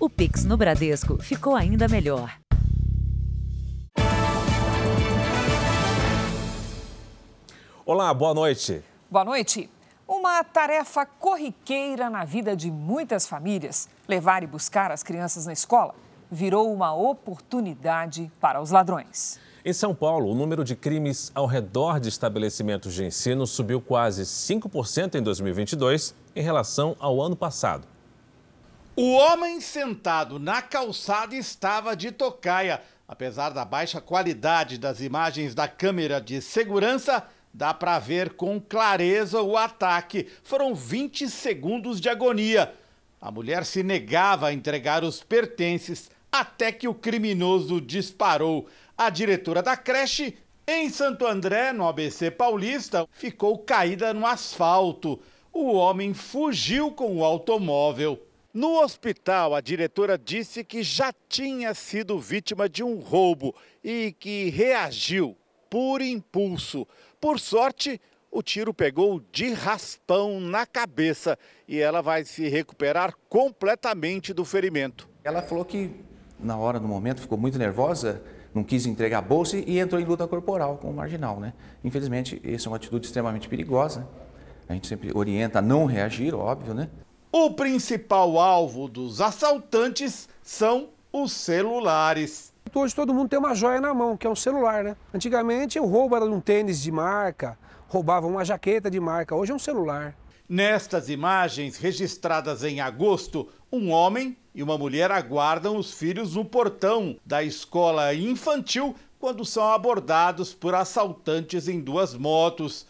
O Pix no Bradesco ficou ainda melhor. Olá, boa noite. Boa noite. Uma tarefa corriqueira na vida de muitas famílias, levar e buscar as crianças na escola, virou uma oportunidade para os ladrões. Em São Paulo, o número de crimes ao redor de estabelecimentos de ensino subiu quase 5% em 2022 em relação ao ano passado. O homem sentado na calçada estava de tocaia. Apesar da baixa qualidade das imagens da câmera de segurança, dá para ver com clareza o ataque. Foram 20 segundos de agonia. A mulher se negava a entregar os pertences até que o criminoso disparou. A diretora da creche, em Santo André, no ABC Paulista, ficou caída no asfalto. O homem fugiu com o automóvel. No hospital, a diretora disse que já tinha sido vítima de um roubo e que reagiu por impulso. Por sorte, o tiro pegou de raspão na cabeça e ela vai se recuperar completamente do ferimento. Ela falou que na hora, no momento, ficou muito nervosa não quis entregar a bolsa e entrou em luta corporal com o marginal. Né? Infelizmente, essa é uma atitude extremamente perigosa. A gente sempre orienta a não reagir, óbvio, né? O principal alvo dos assaltantes são os celulares. Hoje todo mundo tem uma joia na mão, que é um celular, né? Antigamente o roubo era um tênis de marca, roubavam uma jaqueta de marca, hoje é um celular. Nestas imagens registradas em agosto, um homem e uma mulher aguardam os filhos no portão da escola infantil quando são abordados por assaltantes em duas motos.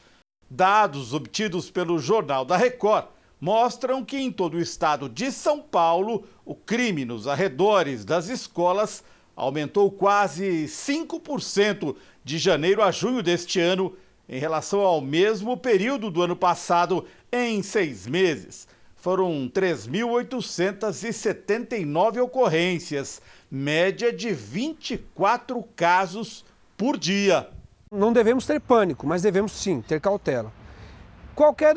Dados obtidos pelo Jornal da Record mostram que em todo o estado de São Paulo, o crime nos arredores das escolas aumentou quase 5% de janeiro a junho deste ano em relação ao mesmo período do ano passado, em seis meses foram 3.879 ocorrências, média de 24 casos por dia. Não devemos ter pânico, mas devemos sim ter cautela. Qualquer,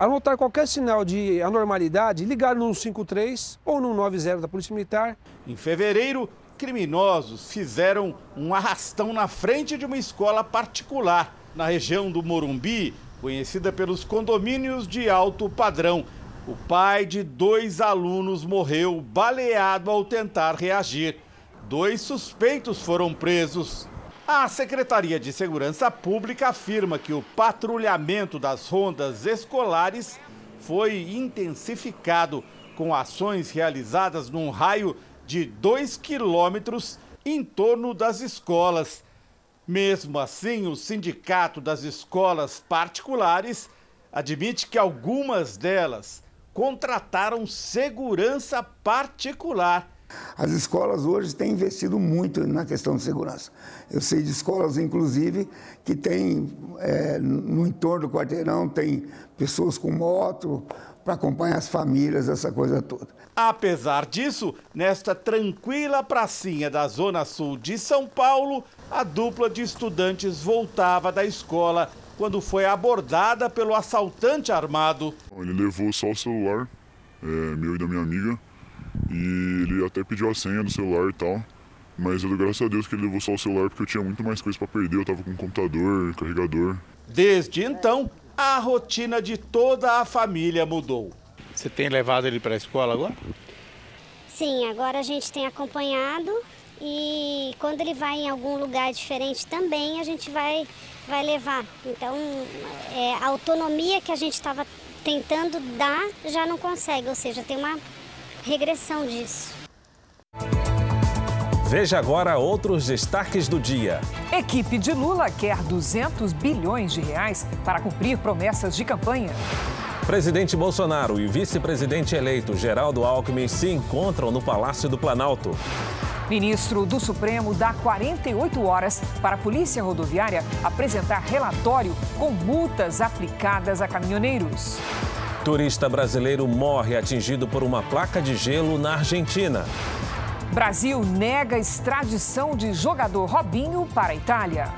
anotar qualquer sinal de anormalidade, ligar no 153 ou no 90 da Polícia Militar. Em fevereiro, criminosos fizeram um arrastão na frente de uma escola particular na região do Morumbi, conhecida pelos condomínios de alto padrão. O pai de dois alunos morreu baleado ao tentar reagir. Dois suspeitos foram presos. A Secretaria de Segurança Pública afirma que o patrulhamento das rondas escolares foi intensificado, com ações realizadas num raio de 2 quilômetros em torno das escolas. Mesmo assim, o Sindicato das Escolas Particulares admite que algumas delas contrataram segurança particular. As escolas hoje têm investido muito na questão de segurança. Eu sei de escolas, inclusive, que tem é, no entorno do quarteirão, tem pessoas com moto para acompanhar as famílias, essa coisa toda. Apesar disso, nesta tranquila pracinha da Zona Sul de São Paulo, a dupla de estudantes voltava da escola quando foi abordada pelo assaltante armado. Ele levou só o celular, é, meu e da minha amiga, e ele até pediu a senha do celular e tal. Mas eu dou graças a Deus que ele levou só o celular porque eu tinha muito mais coisa para perder. Eu tava com computador, carregador. Desde então, a rotina de toda a família mudou. Você tem levado ele para a escola agora? Sim, agora a gente tem acompanhado e quando ele vai em algum lugar diferente também a gente vai vai levar. Então, é, a autonomia que a gente estava tentando dar já não consegue, ou seja, tem uma regressão disso. Veja agora outros destaques do dia. Equipe de Lula quer 200 bilhões de reais para cumprir promessas de campanha. Presidente Bolsonaro e vice-presidente eleito Geraldo Alckmin se encontram no Palácio do Planalto. Ministro do Supremo dá 48 horas para a Polícia Rodoviária apresentar relatório com multas aplicadas a caminhoneiros. Turista brasileiro morre atingido por uma placa de gelo na Argentina. Brasil nega extradição de jogador Robinho para a Itália.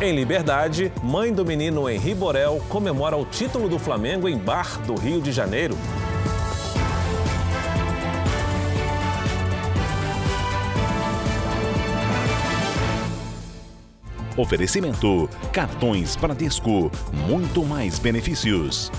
Em liberdade, mãe do menino Henri Borel comemora o título do Flamengo em bar do Rio de Janeiro. Oferecimento: cartões Bradesco, muito mais benefícios.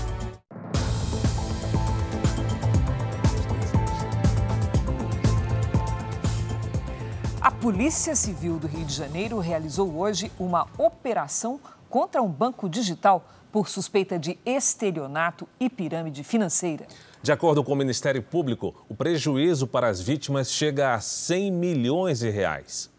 Polícia Civil do Rio de Janeiro realizou hoje uma operação contra um banco digital por suspeita de estelionato e pirâmide financeira. De acordo com o Ministério Público, o prejuízo para as vítimas chega a 100 milhões de reais.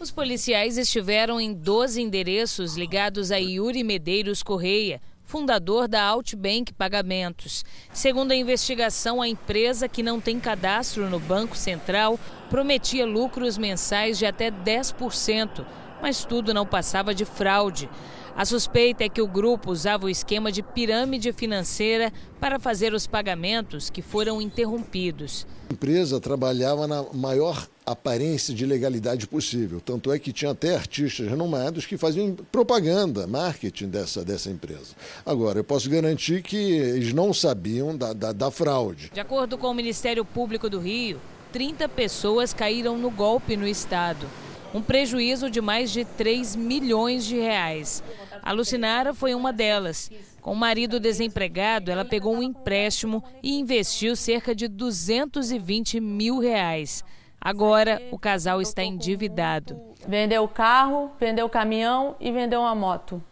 Os policiais estiveram em 12 endereços ligados a Yuri Medeiros Correia, fundador da Outbank Pagamentos. Segundo a investigação, a empresa, que não tem cadastro no Banco Central, prometia lucros mensais de até 10%, mas tudo não passava de fraude. A suspeita é que o grupo usava o esquema de pirâmide financeira para fazer os pagamentos que foram interrompidos. A empresa trabalhava na maior aparência de legalidade possível. Tanto é que tinha até artistas renomados que faziam propaganda, marketing dessa, dessa empresa. Agora, eu posso garantir que eles não sabiam da, da, da fraude. De acordo com o Ministério Público do Rio, 30 pessoas caíram no golpe no estado um prejuízo de mais de 3 milhões de reais. A Lucinara foi uma delas. Com o marido desempregado, ela pegou um empréstimo e investiu cerca de 220 mil reais. Agora, o casal está endividado. Vendeu o carro, vendeu o caminhão e vendeu uma moto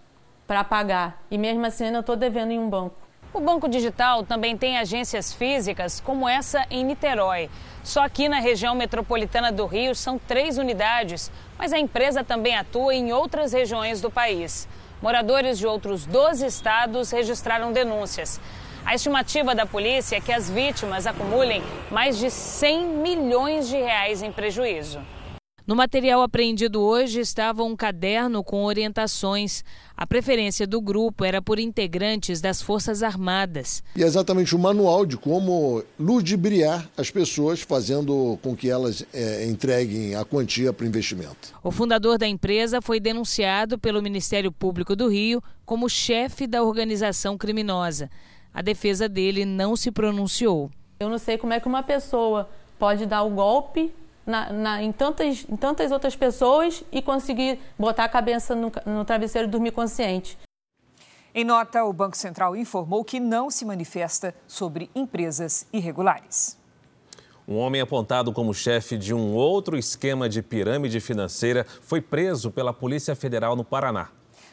para pagar. E mesmo assim, ainda estou devendo em um banco. O Banco Digital também tem agências físicas, como essa em Niterói. Só aqui na região metropolitana do Rio são três unidades, mas a empresa também atua em outras regiões do país. Moradores de outros 12 estados registraram denúncias. A estimativa da polícia é que as vítimas acumulem mais de 100 milhões de reais em prejuízo. No material apreendido hoje estava um caderno com orientações. A preferência do grupo era por integrantes das Forças Armadas. E é exatamente o um manual de como ludibriar as pessoas, fazendo com que elas é, entreguem a quantia para o investimento. O fundador da empresa foi denunciado pelo Ministério Público do Rio como chefe da organização criminosa. A defesa dele não se pronunciou. Eu não sei como é que uma pessoa pode dar o golpe na, na, em, tantas, em tantas outras pessoas e conseguir botar a cabeça no, no travesseiro e dormir consciente. Em nota, o Banco Central informou que não se manifesta sobre empresas irregulares. Um homem apontado como chefe de um outro esquema de pirâmide financeira foi preso pela Polícia Federal no Paraná.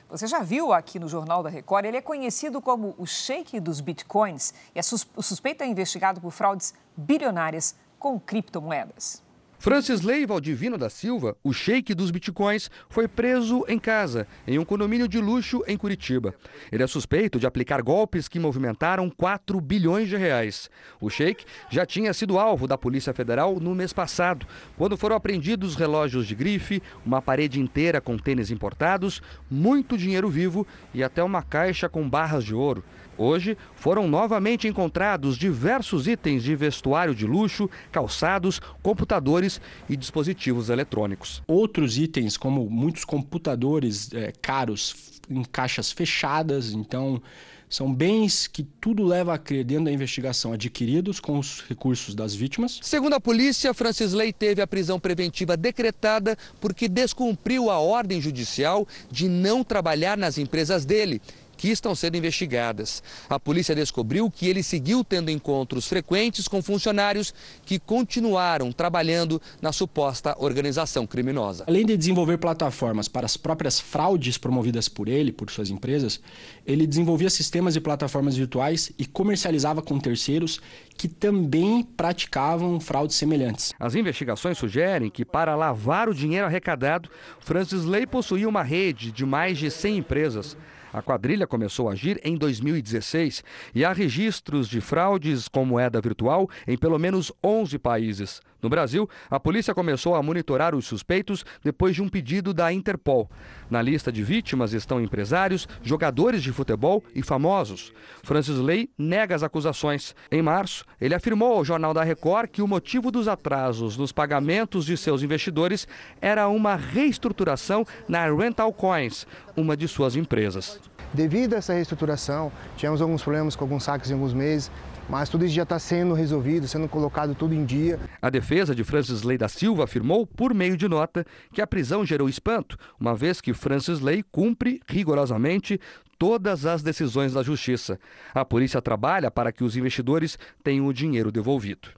Você já viu aqui no Jornal da Record, ele é conhecido como o Sheik dos Bitcoins e é sus o suspeito é investigado por fraudes bilionárias com criptomoedas. Francisley Valdivino da Silva, o sheik dos bitcoins, foi preso em casa, em um condomínio de luxo em Curitiba. Ele é suspeito de aplicar golpes que movimentaram 4 bilhões de reais. O sheik já tinha sido alvo da Polícia Federal no mês passado, quando foram apreendidos relógios de grife, uma parede inteira com tênis importados, muito dinheiro vivo e até uma caixa com barras de ouro. Hoje foram novamente encontrados diversos itens de vestuário de luxo, calçados, computadores e dispositivos eletrônicos. Outros itens, como muitos computadores é, caros em caixas fechadas, então são bens que tudo leva a crer dentro da investigação adquiridos com os recursos das vítimas. Segundo a polícia, Francis Ley teve a prisão preventiva decretada porque descumpriu a ordem judicial de não trabalhar nas empresas dele que estão sendo investigadas. A polícia descobriu que ele seguiu tendo encontros frequentes com funcionários que continuaram trabalhando na suposta organização criminosa. Além de desenvolver plataformas para as próprias fraudes promovidas por ele, por suas empresas, ele desenvolvia sistemas e plataformas virtuais e comercializava com terceiros que também praticavam fraudes semelhantes. As investigações sugerem que, para lavar o dinheiro arrecadado, Francis Lay possuía uma rede de mais de 100 empresas. A quadrilha começou a agir em 2016 e há registros de fraudes com moeda virtual em pelo menos 11 países. No Brasil, a polícia começou a monitorar os suspeitos depois de um pedido da Interpol. Na lista de vítimas estão empresários, jogadores de futebol e famosos. Francis Ley nega as acusações. Em março, ele afirmou ao Jornal da Record que o motivo dos atrasos nos pagamentos de seus investidores era uma reestruturação na Rental Coins, uma de suas empresas. Devido a essa reestruturação, tivemos alguns problemas com alguns saques em alguns meses mas tudo isso já está sendo resolvido, sendo colocado tudo em dia. A defesa de Francis Ley da Silva afirmou, por meio de nota, que a prisão gerou espanto, uma vez que Francis Ley cumpre rigorosamente todas as decisões da Justiça. A polícia trabalha para que os investidores tenham o dinheiro devolvido.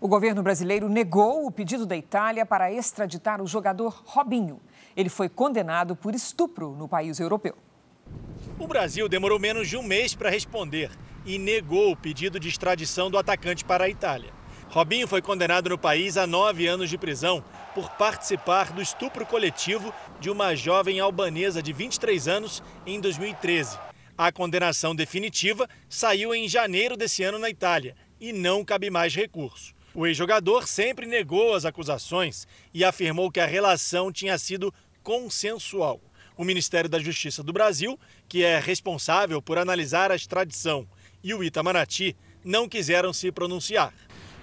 O governo brasileiro negou o pedido da Itália para extraditar o jogador Robinho. Ele foi condenado por estupro no país europeu. O Brasil demorou menos de um mês para responder e negou o pedido de extradição do atacante para a Itália. Robinho foi condenado no país a nove anos de prisão por participar do estupro coletivo de uma jovem albanesa de 23 anos em 2013. A condenação definitiva saiu em janeiro desse ano na Itália e não cabe mais recurso. O ex-jogador sempre negou as acusações e afirmou que a relação tinha sido consensual. O Ministério da Justiça do Brasil, que é responsável por analisar a extradição, e o Itamaraty não quiseram se pronunciar.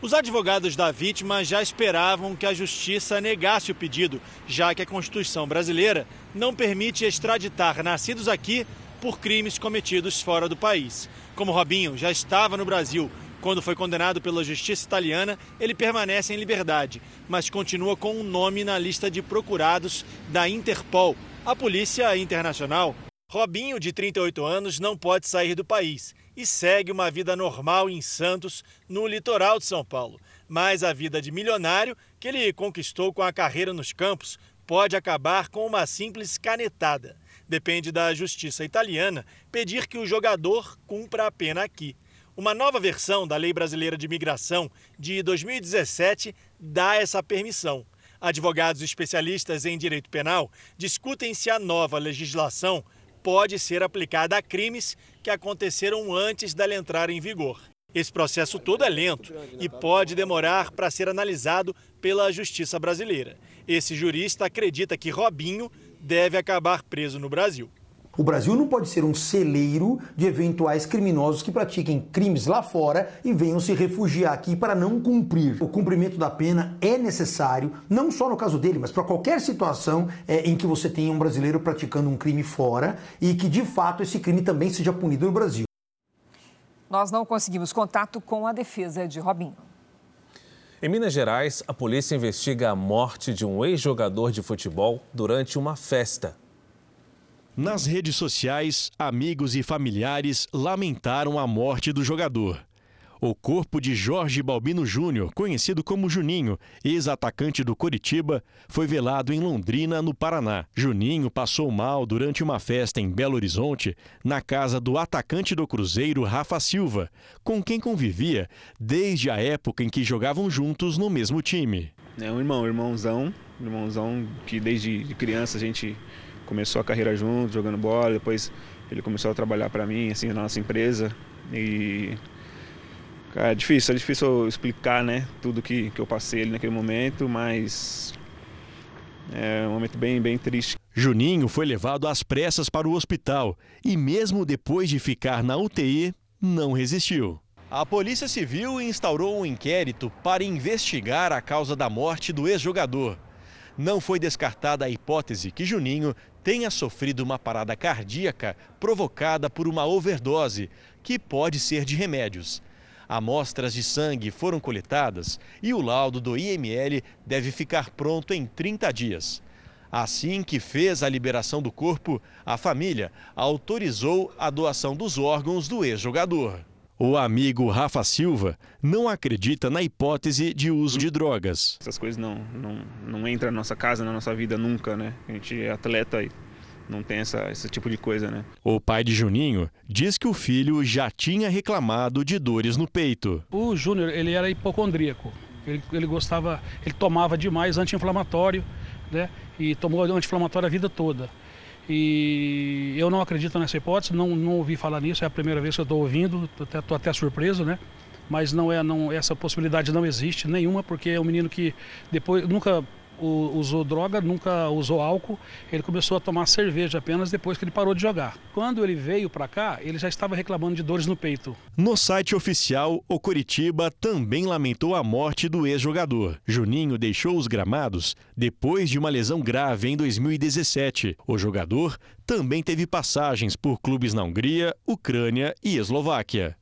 Os advogados da vítima já esperavam que a justiça negasse o pedido, já que a Constituição brasileira não permite extraditar nascidos aqui por crimes cometidos fora do país. Como Robinho já estava no Brasil quando foi condenado pela justiça italiana, ele permanece em liberdade, mas continua com um nome na lista de procurados da Interpol, a Polícia Internacional. Robinho, de 38 anos, não pode sair do país e segue uma vida normal em Santos, no litoral de São Paulo. Mas a vida de milionário que ele conquistou com a carreira nos campos pode acabar com uma simples canetada. Depende da justiça italiana pedir que o jogador cumpra a pena aqui. Uma nova versão da Lei Brasileira de Imigração de 2017 dá essa permissão. Advogados especialistas em direito penal discutem se a nova legislação pode ser aplicada a crimes que aconteceram antes dela entrar em vigor. Esse processo todo é lento e pode demorar para ser analisado pela justiça brasileira. Esse jurista acredita que Robinho deve acabar preso no Brasil. O Brasil não pode ser um celeiro de eventuais criminosos que pratiquem crimes lá fora e venham se refugiar aqui para não cumprir. O cumprimento da pena é necessário, não só no caso dele, mas para qualquer situação é, em que você tenha um brasileiro praticando um crime fora e que de fato esse crime também seja punido no Brasil. Nós não conseguimos contato com a defesa de Robinho. Em Minas Gerais, a polícia investiga a morte de um ex-jogador de futebol durante uma festa. Nas redes sociais, amigos e familiares lamentaram a morte do jogador. O corpo de Jorge Balbino Júnior, conhecido como Juninho, ex-atacante do Coritiba, foi velado em Londrina, no Paraná. Juninho passou mal durante uma festa em Belo Horizonte, na casa do atacante do Cruzeiro, Rafa Silva, com quem convivia desde a época em que jogavam juntos no mesmo time. É um irmão, irmãozão, irmãozão que desde criança a gente começou a carreira junto, jogando bola, depois ele começou a trabalhar para mim, assim, na nossa empresa. E cara, é difícil, é difícil explicar, né, tudo que, que eu passei ali naquele momento, mas é um momento bem, bem triste. Juninho foi levado às pressas para o hospital e mesmo depois de ficar na UTI, não resistiu. A Polícia Civil instaurou um inquérito para investigar a causa da morte do ex-jogador. Não foi descartada a hipótese que Juninho tenha sofrido uma parada cardíaca provocada por uma overdose, que pode ser de remédios. Amostras de sangue foram coletadas e o laudo do IML deve ficar pronto em 30 dias. Assim que fez a liberação do corpo, a família autorizou a doação dos órgãos do ex-jogador. O amigo Rafa Silva não acredita na hipótese de uso de drogas. Essas coisas não, não, não entram na nossa casa, na nossa vida nunca, né? A gente é atleta e não tem essa, esse tipo de coisa, né? O pai de Juninho diz que o filho já tinha reclamado de dores no peito. O Júnior, ele era hipocondríaco. Ele, ele gostava, ele tomava demais anti-inflamatório, né? E tomou anti-inflamatório a vida toda. E eu não acredito nessa hipótese, não, não ouvi falar nisso, é a primeira vez que eu estou ouvindo, estou até, até surpreso, né? Mas não é, não, essa possibilidade não existe nenhuma, porque é um menino que depois nunca usou droga, nunca usou álcool. Ele começou a tomar cerveja apenas depois que ele parou de jogar. Quando ele veio para cá, ele já estava reclamando de dores no peito. No site oficial, o Coritiba também lamentou a morte do ex-jogador. Juninho deixou os gramados depois de uma lesão grave em 2017. O jogador também teve passagens por clubes na Hungria, Ucrânia e Eslováquia.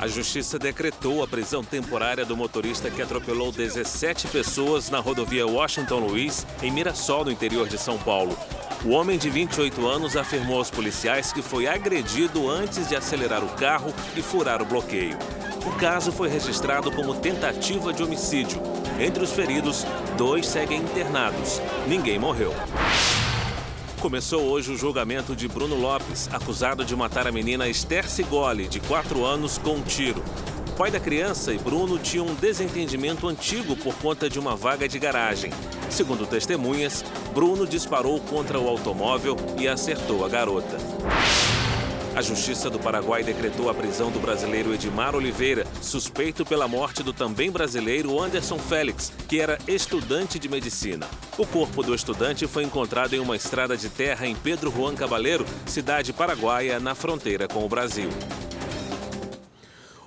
A justiça decretou a prisão temporária do motorista que atropelou 17 pessoas na rodovia Washington Luiz, em Mirassol, no interior de São Paulo. O homem de 28 anos afirmou aos policiais que foi agredido antes de acelerar o carro e furar o bloqueio. O caso foi registrado como tentativa de homicídio. Entre os feridos, dois seguem internados. Ninguém morreu. Começou hoje o julgamento de Bruno Lopes, acusado de matar a menina Esther Cigoli, de 4 anos, com um tiro. O pai da criança e Bruno tinham um desentendimento antigo por conta de uma vaga de garagem. Segundo testemunhas, Bruno disparou contra o automóvel e acertou a garota. A Justiça do Paraguai decretou a prisão do brasileiro Edmar Oliveira, suspeito pela morte do também brasileiro Anderson Félix, que era estudante de medicina. O corpo do estudante foi encontrado em uma estrada de terra em Pedro Juan Cabaleiro, cidade paraguaia, na fronteira com o Brasil.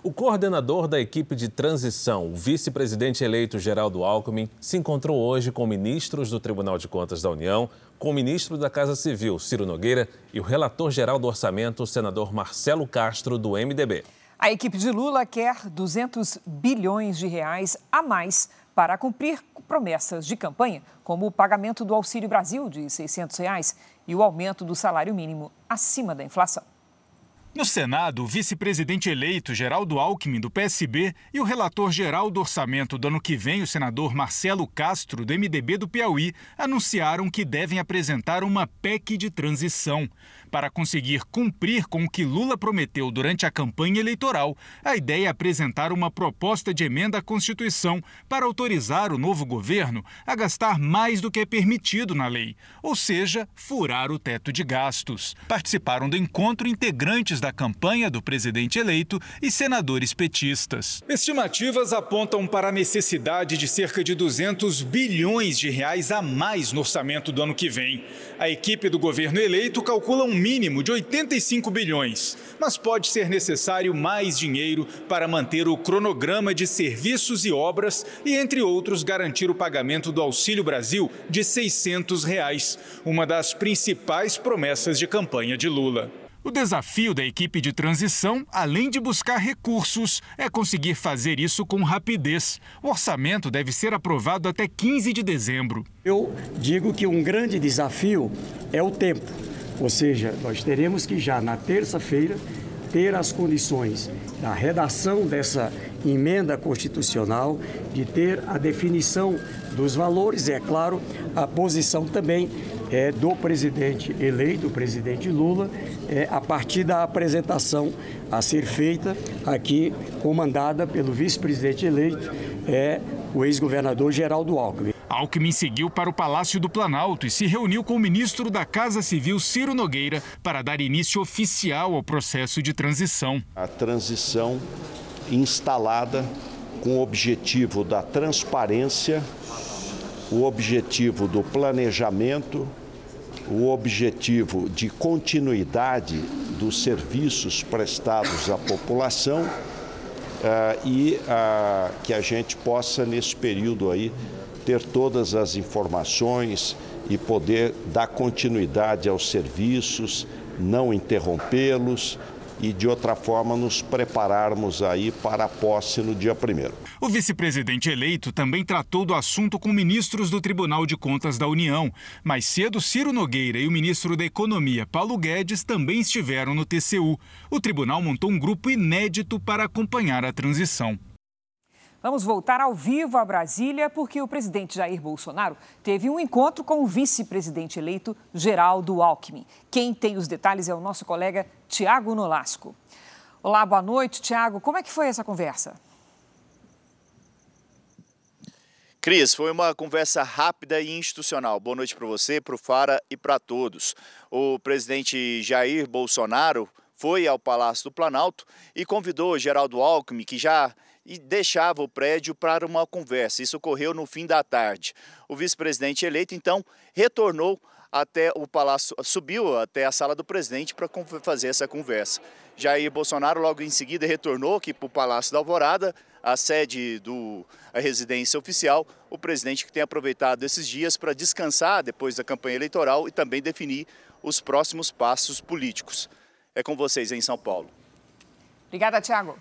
O coordenador da equipe de transição, o vice-presidente eleito Geraldo Alckmin, se encontrou hoje com ministros do Tribunal de Contas da União, com o ministro da Casa Civil, Ciro Nogueira, e o relator-geral do orçamento, o senador Marcelo Castro, do MDB. A equipe de Lula quer 200 bilhões de reais a mais para cumprir promessas de campanha, como o pagamento do Auxílio Brasil de 600 reais e o aumento do salário mínimo acima da inflação. No Senado, o vice-presidente eleito Geraldo Alckmin, do PSB, e o relator-geral do orçamento do ano que vem, o senador Marcelo Castro, do MDB do Piauí, anunciaram que devem apresentar uma PEC de transição. Para conseguir cumprir com o que Lula prometeu durante a campanha eleitoral, a ideia é apresentar uma proposta de emenda à Constituição para autorizar o novo governo a gastar mais do que é permitido na lei, ou seja, furar o teto de gastos. Participaram do encontro integrantes da campanha do presidente eleito e senadores petistas. Estimativas apontam para a necessidade de cerca de 200 bilhões de reais a mais no orçamento do ano que vem. A equipe do governo eleito calcula um mínimo de 85 bilhões, mas pode ser necessário mais dinheiro para manter o cronograma de serviços e obras e, entre outros, garantir o pagamento do Auxílio Brasil de 600 reais, uma das principais promessas de campanha de Lula. O desafio da equipe de transição, além de buscar recursos, é conseguir fazer isso com rapidez. O orçamento deve ser aprovado até 15 de dezembro. Eu digo que um grande desafio é o tempo. Ou seja, nós teremos que já na terça-feira ter as condições da redação dessa emenda constitucional, de ter a definição dos valores, e, é claro, a posição também é, do presidente eleito, o presidente Lula, é, a partir da apresentação a ser feita aqui, comandada pelo vice-presidente eleito, é, o ex-governador Geraldo Alckmin. Alckmin seguiu para o Palácio do Planalto e se reuniu com o ministro da Casa Civil, Ciro Nogueira, para dar início oficial ao processo de transição. A transição instalada com o objetivo da transparência, o objetivo do planejamento, o objetivo de continuidade dos serviços prestados à população uh, e uh, que a gente possa, nesse período aí, ter todas as informações e poder dar continuidade aos serviços, não interrompê-los e de outra forma nos prepararmos aí para a posse no dia primeiro. O vice-presidente eleito também tratou do assunto com ministros do Tribunal de Contas da União. Mais cedo, Ciro Nogueira e o ministro da Economia, Paulo Guedes, também estiveram no TCU. O tribunal montou um grupo inédito para acompanhar a transição. Vamos voltar ao vivo a Brasília, porque o presidente Jair Bolsonaro teve um encontro com o vice-presidente eleito Geraldo Alckmin. Quem tem os detalhes é o nosso colega Tiago Nolasco. Olá, boa noite, Tiago. Como é que foi essa conversa? Cris, foi uma conversa rápida e institucional. Boa noite para você, para o Fara e para todos. O presidente Jair Bolsonaro foi ao Palácio do Planalto e convidou Geraldo Alckmin, que já e deixava o prédio para uma conversa. Isso ocorreu no fim da tarde. O vice-presidente eleito, então, retornou até o palácio, subiu até a sala do presidente para fazer essa conversa. Jair Bolsonaro logo em seguida retornou aqui para o Palácio da Alvorada, a sede do residência oficial. O presidente que tem aproveitado esses dias para descansar depois da campanha eleitoral e também definir os próximos passos políticos. É com vocês em São Paulo. Obrigada, Tiago.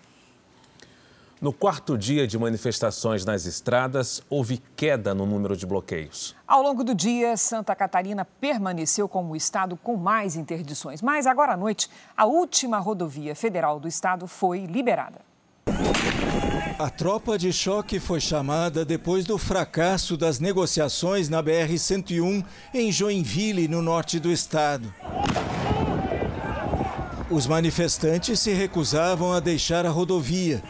No quarto dia de manifestações nas estradas, houve queda no número de bloqueios. Ao longo do dia, Santa Catarina permaneceu como o estado com mais interdições. Mas agora à noite, a última rodovia federal do estado foi liberada. A tropa de choque foi chamada depois do fracasso das negociações na BR-101 em Joinville, no norte do estado. Os manifestantes se recusavam a deixar a rodovia.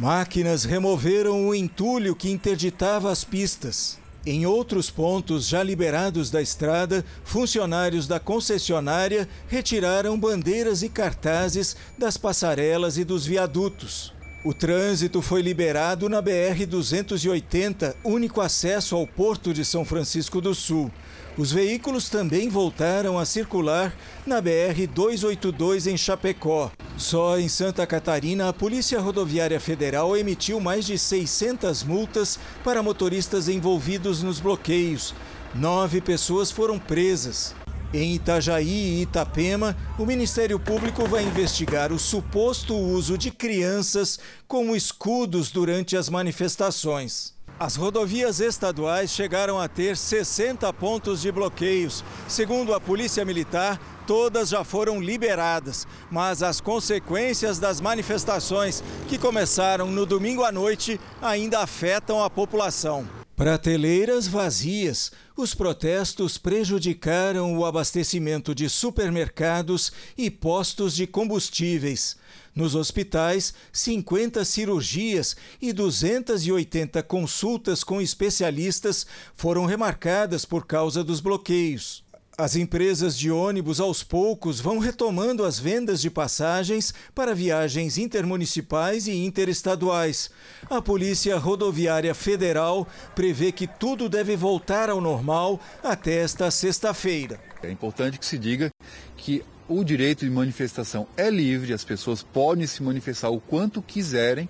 Máquinas removeram o entulho que interditava as pistas. Em outros pontos já liberados da estrada, funcionários da concessionária retiraram bandeiras e cartazes das passarelas e dos viadutos. O trânsito foi liberado na BR-280, único acesso ao Porto de São Francisco do Sul. Os veículos também voltaram a circular na BR-282 em Chapecó. Só em Santa Catarina, a Polícia Rodoviária Federal emitiu mais de 600 multas para motoristas envolvidos nos bloqueios. Nove pessoas foram presas. Em Itajaí e Itapema, o Ministério Público vai investigar o suposto uso de crianças como escudos durante as manifestações. As rodovias estaduais chegaram a ter 60 pontos de bloqueios. Segundo a Polícia Militar, todas já foram liberadas, mas as consequências das manifestações que começaram no domingo à noite ainda afetam a população. Prateleiras vazias. Os protestos prejudicaram o abastecimento de supermercados e postos de combustíveis. Nos hospitais, 50 cirurgias e 280 consultas com especialistas foram remarcadas por causa dos bloqueios. As empresas de ônibus aos poucos vão retomando as vendas de passagens para viagens intermunicipais e interestaduais. A Polícia Rodoviária Federal prevê que tudo deve voltar ao normal até esta sexta-feira. É importante que se diga que o direito de manifestação é livre, as pessoas podem se manifestar o quanto quiserem,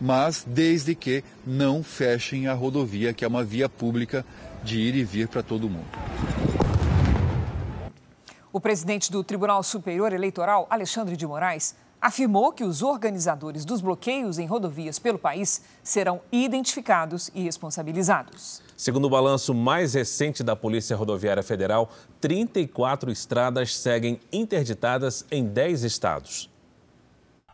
mas desde que não fechem a rodovia, que é uma via pública de ir e vir para todo mundo. O presidente do Tribunal Superior Eleitoral, Alexandre de Moraes, afirmou que os organizadores dos bloqueios em rodovias pelo país serão identificados e responsabilizados. Segundo o balanço mais recente da Polícia Rodoviária Federal, 34 estradas seguem interditadas em 10 estados.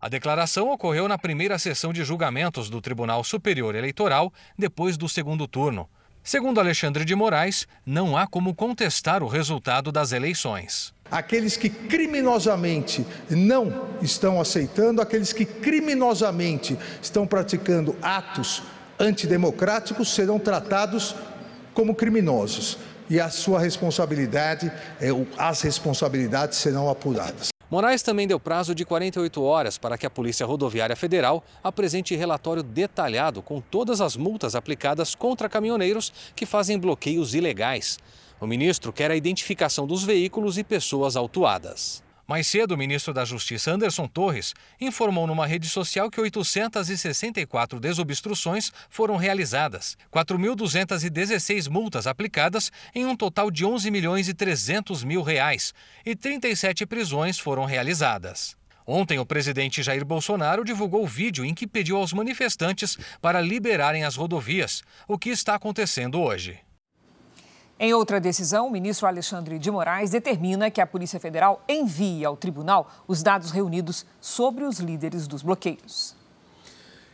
A declaração ocorreu na primeira sessão de julgamentos do Tribunal Superior Eleitoral, depois do segundo turno. Segundo Alexandre de Moraes, não há como contestar o resultado das eleições. Aqueles que criminosamente não estão aceitando, aqueles que criminosamente estão praticando atos antidemocráticos serão tratados como criminosos e a sua responsabilidade, as responsabilidades serão apuradas. Moraes também deu prazo de 48 horas para que a Polícia Rodoviária Federal apresente relatório detalhado com todas as multas aplicadas contra caminhoneiros que fazem bloqueios ilegais. O ministro quer a identificação dos veículos e pessoas autuadas. Mais cedo, o ministro da Justiça, Anderson Torres, informou numa rede social que 864 desobstruções foram realizadas, 4.216 multas aplicadas em um total de 11 milhões e 300 mil reais e 37 prisões foram realizadas. Ontem, o presidente Jair Bolsonaro divulgou o vídeo em que pediu aos manifestantes para liberarem as rodovias, o que está acontecendo hoje. Em outra decisão, o ministro Alexandre de Moraes determina que a Polícia Federal envie ao tribunal os dados reunidos sobre os líderes dos bloqueios.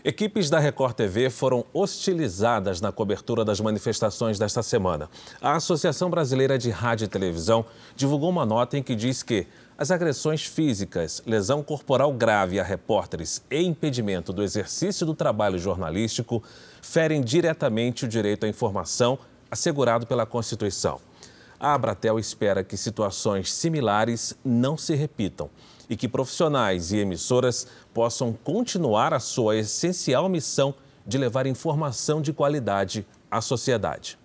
Equipes da Record TV foram hostilizadas na cobertura das manifestações desta semana. A Associação Brasileira de Rádio e Televisão divulgou uma nota em que diz que as agressões físicas, lesão corporal grave a repórteres e impedimento do exercício do trabalho jornalístico ferem diretamente o direito à informação assegurado pela Constituição. A Abratel espera que situações similares não se repitam e que profissionais e emissoras possam continuar a sua essencial missão de levar informação de qualidade à sociedade.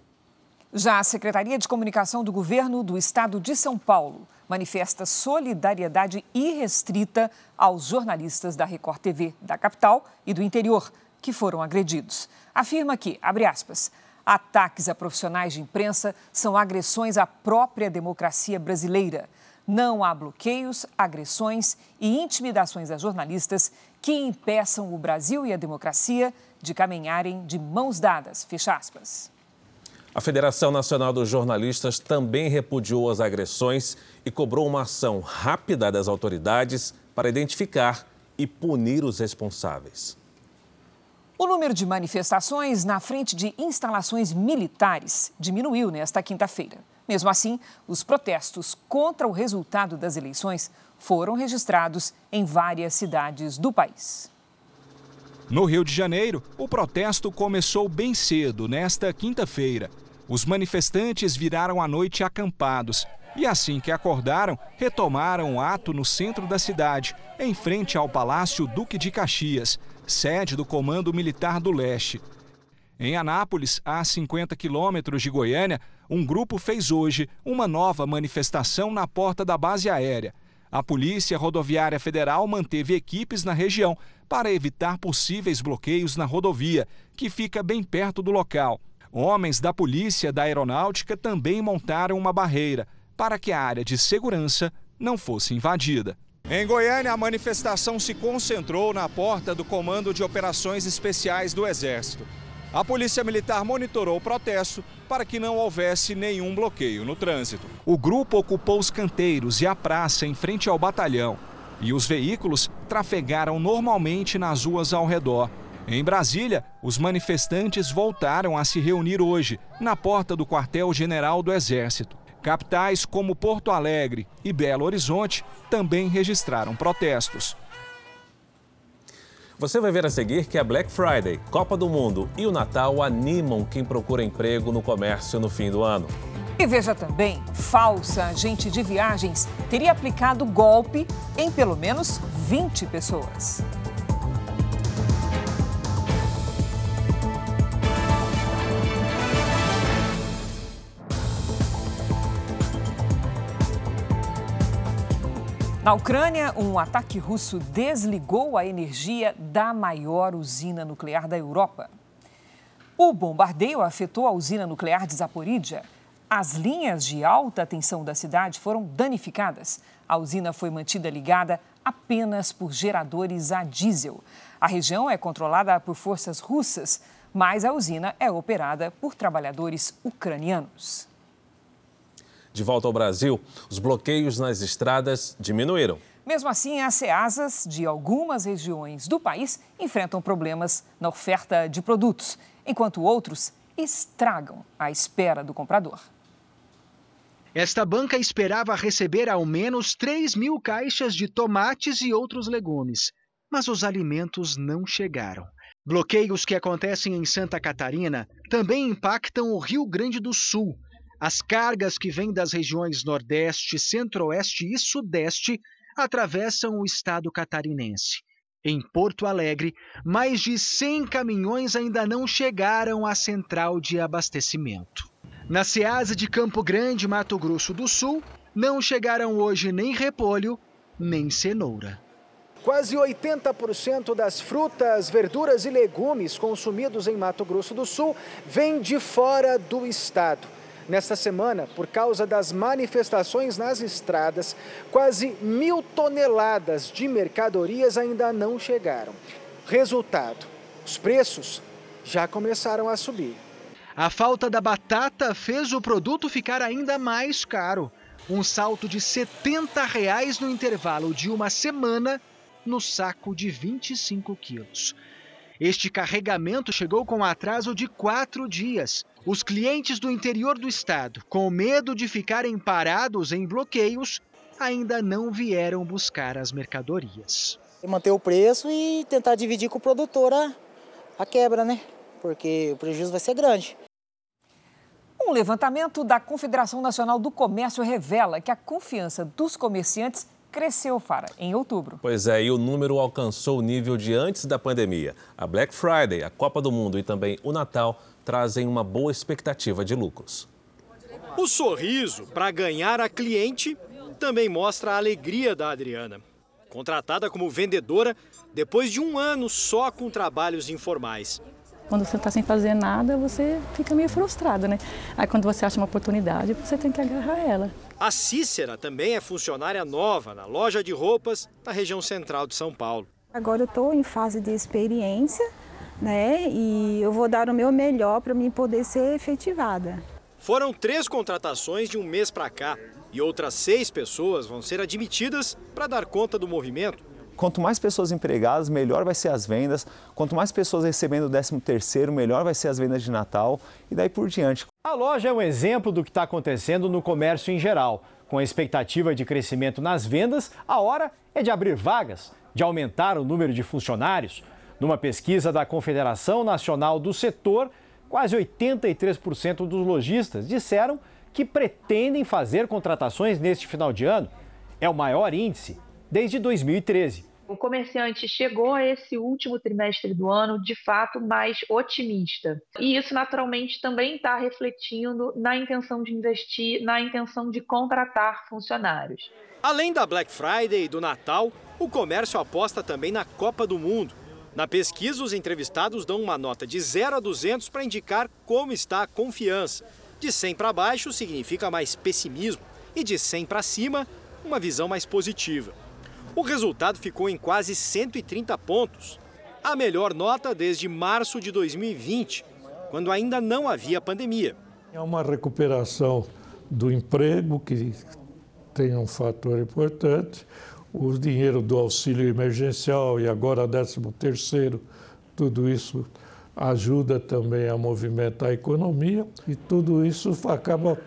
Já a Secretaria de Comunicação do Governo do Estado de São Paulo manifesta solidariedade irrestrita aos jornalistas da Record TV da capital e do interior que foram agredidos. Afirma que, abre aspas, Ataques a profissionais de imprensa são agressões à própria democracia brasileira. Não há bloqueios, agressões e intimidações a jornalistas que impeçam o Brasil e a democracia de caminharem de mãos dadas. Fecha aspas. A Federação Nacional dos Jornalistas também repudiou as agressões e cobrou uma ação rápida das autoridades para identificar e punir os responsáveis. O número de manifestações na frente de instalações militares diminuiu nesta quinta-feira. Mesmo assim, os protestos contra o resultado das eleições foram registrados em várias cidades do país. No Rio de Janeiro, o protesto começou bem cedo, nesta quinta-feira. Os manifestantes viraram a noite acampados e, assim que acordaram, retomaram o ato no centro da cidade, em frente ao Palácio Duque de Caxias, sede do Comando Militar do Leste. Em Anápolis, a 50 quilômetros de Goiânia, um grupo fez hoje uma nova manifestação na porta da base aérea. A Polícia Rodoviária Federal manteve equipes na região para evitar possíveis bloqueios na rodovia, que fica bem perto do local. Homens da Polícia da Aeronáutica também montaram uma barreira para que a área de segurança não fosse invadida. Em Goiânia, a manifestação se concentrou na porta do Comando de Operações Especiais do Exército. A Polícia Militar monitorou o protesto para que não houvesse nenhum bloqueio no trânsito. O grupo ocupou os canteiros e a praça em frente ao batalhão. E os veículos trafegaram normalmente nas ruas ao redor. Em Brasília, os manifestantes voltaram a se reunir hoje, na porta do quartel-general do Exército. Capitais como Porto Alegre e Belo Horizonte também registraram protestos. Você vai ver a seguir que a Black Friday, Copa do Mundo e o Natal animam quem procura emprego no comércio no fim do ano. E veja também, falsa agente de viagens teria aplicado golpe em pelo menos 20 pessoas. Na Ucrânia, um ataque russo desligou a energia da maior usina nuclear da Europa. O bombardeio afetou a usina nuclear de Zaporizhia. As linhas de alta tensão da cidade foram danificadas. A usina foi mantida ligada apenas por geradores a diesel. A região é controlada por forças russas, mas a usina é operada por trabalhadores ucranianos. De volta ao Brasil, os bloqueios nas estradas diminuíram. Mesmo assim, as ceasas de algumas regiões do país enfrentam problemas na oferta de produtos, enquanto outros estragam a espera do comprador. Esta banca esperava receber ao menos 3 mil caixas de tomates e outros legumes, mas os alimentos não chegaram. Bloqueios que acontecem em Santa Catarina também impactam o Rio Grande do Sul, as cargas que vêm das regiões Nordeste, Centro-Oeste e Sudeste atravessam o estado catarinense. Em Porto Alegre, mais de 100 caminhões ainda não chegaram à central de abastecimento. Na Ceasa de Campo Grande, Mato Grosso do Sul, não chegaram hoje nem repolho, nem cenoura. Quase 80% das frutas, verduras e legumes consumidos em Mato Grosso do Sul vêm de fora do estado. Nesta semana, por causa das manifestações nas estradas, quase mil toneladas de mercadorias ainda não chegaram. Resultado: os preços já começaram a subir. A falta da batata fez o produto ficar ainda mais caro. Um salto de 70 reais no intervalo de uma semana no saco de 25 quilos. Este carregamento chegou com atraso de quatro dias. Os clientes do interior do estado, com medo de ficarem parados em bloqueios, ainda não vieram buscar as mercadorias. Manter o preço e tentar dividir com o produtor a, a quebra, né? Porque o prejuízo vai ser grande. Um levantamento da Confederação Nacional do Comércio revela que a confiança dos comerciantes cresceu, Fara, em outubro. Pois é, e o número alcançou o nível de antes da pandemia. A Black Friday, a Copa do Mundo e também o Natal trazem uma boa expectativa de lucros. O sorriso para ganhar a cliente também mostra a alegria da Adriana. Contratada como vendedora depois de um ano só com trabalhos informais. Quando você está sem fazer nada, você fica meio frustrado, né? Aí quando você acha uma oportunidade, você tem que agarrar ela. A Cícera também é funcionária nova na loja de roupas da região central de São Paulo. Agora eu estou em fase de experiência, né? E eu vou dar o meu melhor para mim poder ser efetivada. Foram três contratações de um mês para cá e outras seis pessoas vão ser admitidas para dar conta do movimento. Quanto mais pessoas empregadas, melhor vai ser as vendas. Quanto mais pessoas recebendo o 13 terceiro, melhor vai ser as vendas de Natal e daí por diante. A loja é um exemplo do que está acontecendo no comércio em geral. Com a expectativa de crescimento nas vendas, a hora é de abrir vagas, de aumentar o número de funcionários. Numa pesquisa da Confederação Nacional do Setor, quase 83% dos lojistas disseram que pretendem fazer contratações neste final de ano. É o maior índice desde 2013. O comerciante chegou a esse último trimestre do ano de fato mais otimista. E isso naturalmente também está refletindo na intenção de investir, na intenção de contratar funcionários. Além da Black Friday e do Natal, o comércio aposta também na Copa do Mundo. Na pesquisa, os entrevistados dão uma nota de 0 a 200 para indicar como está a confiança. De 100 para baixo significa mais pessimismo e de 100 para cima, uma visão mais positiva. O resultado ficou em quase 130 pontos, a melhor nota desde março de 2020, quando ainda não havia pandemia. É uma recuperação do emprego, que tem um fator importante, o dinheiro do auxílio emergencial e agora 13 terceiro, tudo isso ajuda também a movimentar a economia e tudo isso acaba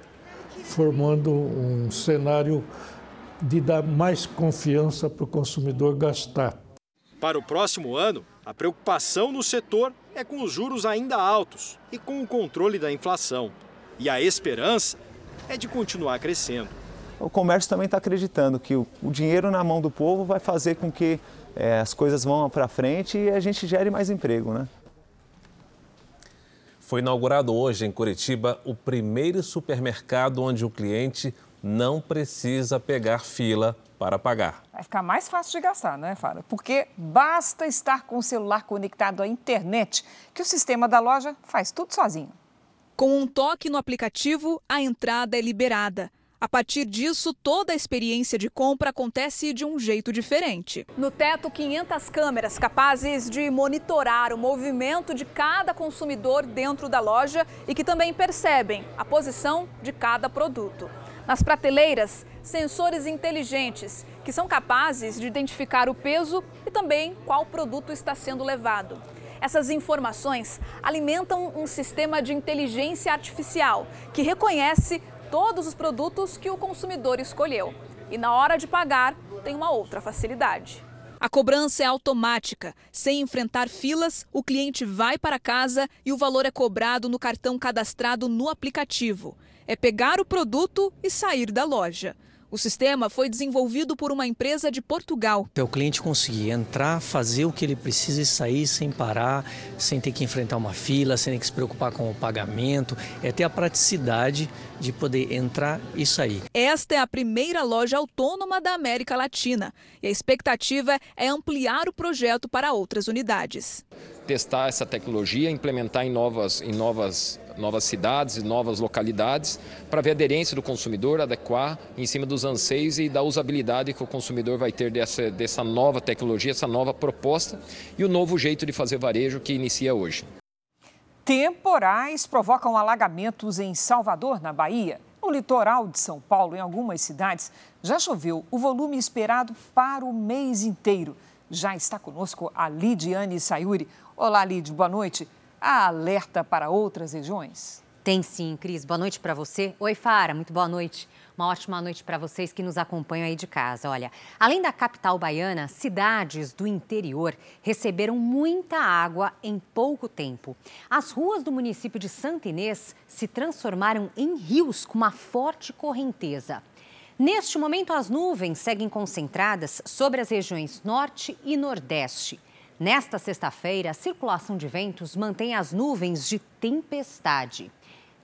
formando um cenário de dar mais confiança para o consumidor gastar. Para o próximo ano, a preocupação no setor é com os juros ainda altos e com o controle da inflação. E a esperança é de continuar crescendo. O comércio também está acreditando que o, o, dinheiro na mão do povo vai fazer com que é, as coisas vão para frente e a gente gere mais emprego, né? Foi inaugurado hoje em Curitiba o primeiro supermercado onde o cliente não precisa pegar fila para pagar. Vai ficar mais fácil de gastar, né, Fara? Porque basta estar com o celular conectado à internet que o sistema da loja faz tudo sozinho. Com um toque no aplicativo, a entrada é liberada. A partir disso, toda a experiência de compra acontece de um jeito diferente. No teto, 500 câmeras capazes de monitorar o movimento de cada consumidor dentro da loja e que também percebem a posição de cada produto. Nas prateleiras, sensores inteligentes que são capazes de identificar o peso e também qual produto está sendo levado. Essas informações alimentam um sistema de inteligência artificial que reconhece todos os produtos que o consumidor escolheu. E na hora de pagar, tem uma outra facilidade. A cobrança é automática. Sem enfrentar filas, o cliente vai para casa e o valor é cobrado no cartão cadastrado no aplicativo é pegar o produto e sair da loja. O sistema foi desenvolvido por uma empresa de Portugal. É o cliente conseguir entrar, fazer o que ele precisa e sair sem parar, sem ter que enfrentar uma fila, sem ter que se preocupar com o pagamento, é ter a praticidade de poder entrar e sair. Esta é a primeira loja autônoma da América Latina e a expectativa é ampliar o projeto para outras unidades. Testar essa tecnologia, implementar em novas, em novas novas cidades e novas localidades, para ver a aderência do consumidor, adequar em cima dos anseios e da usabilidade que o consumidor vai ter dessa, dessa nova tecnologia, essa nova proposta e o novo jeito de fazer varejo que inicia hoje. Temporais provocam alagamentos em Salvador, na Bahia. No litoral de São Paulo, em algumas cidades, já choveu o volume esperado para o mês inteiro. Já está conosco a Lidiane Sayuri. Olá, Lid, boa noite. Há alerta para outras regiões? Tem sim, Cris. Boa noite para você. Oi, Fara, muito boa noite. Uma ótima noite para vocês que nos acompanham aí de casa. Olha, além da capital baiana, cidades do interior receberam muita água em pouco tempo. As ruas do município de Santa Inês se transformaram em rios com uma forte correnteza. Neste momento, as nuvens seguem concentradas sobre as regiões norte e nordeste. Nesta sexta-feira, a circulação de ventos mantém as nuvens de tempestade.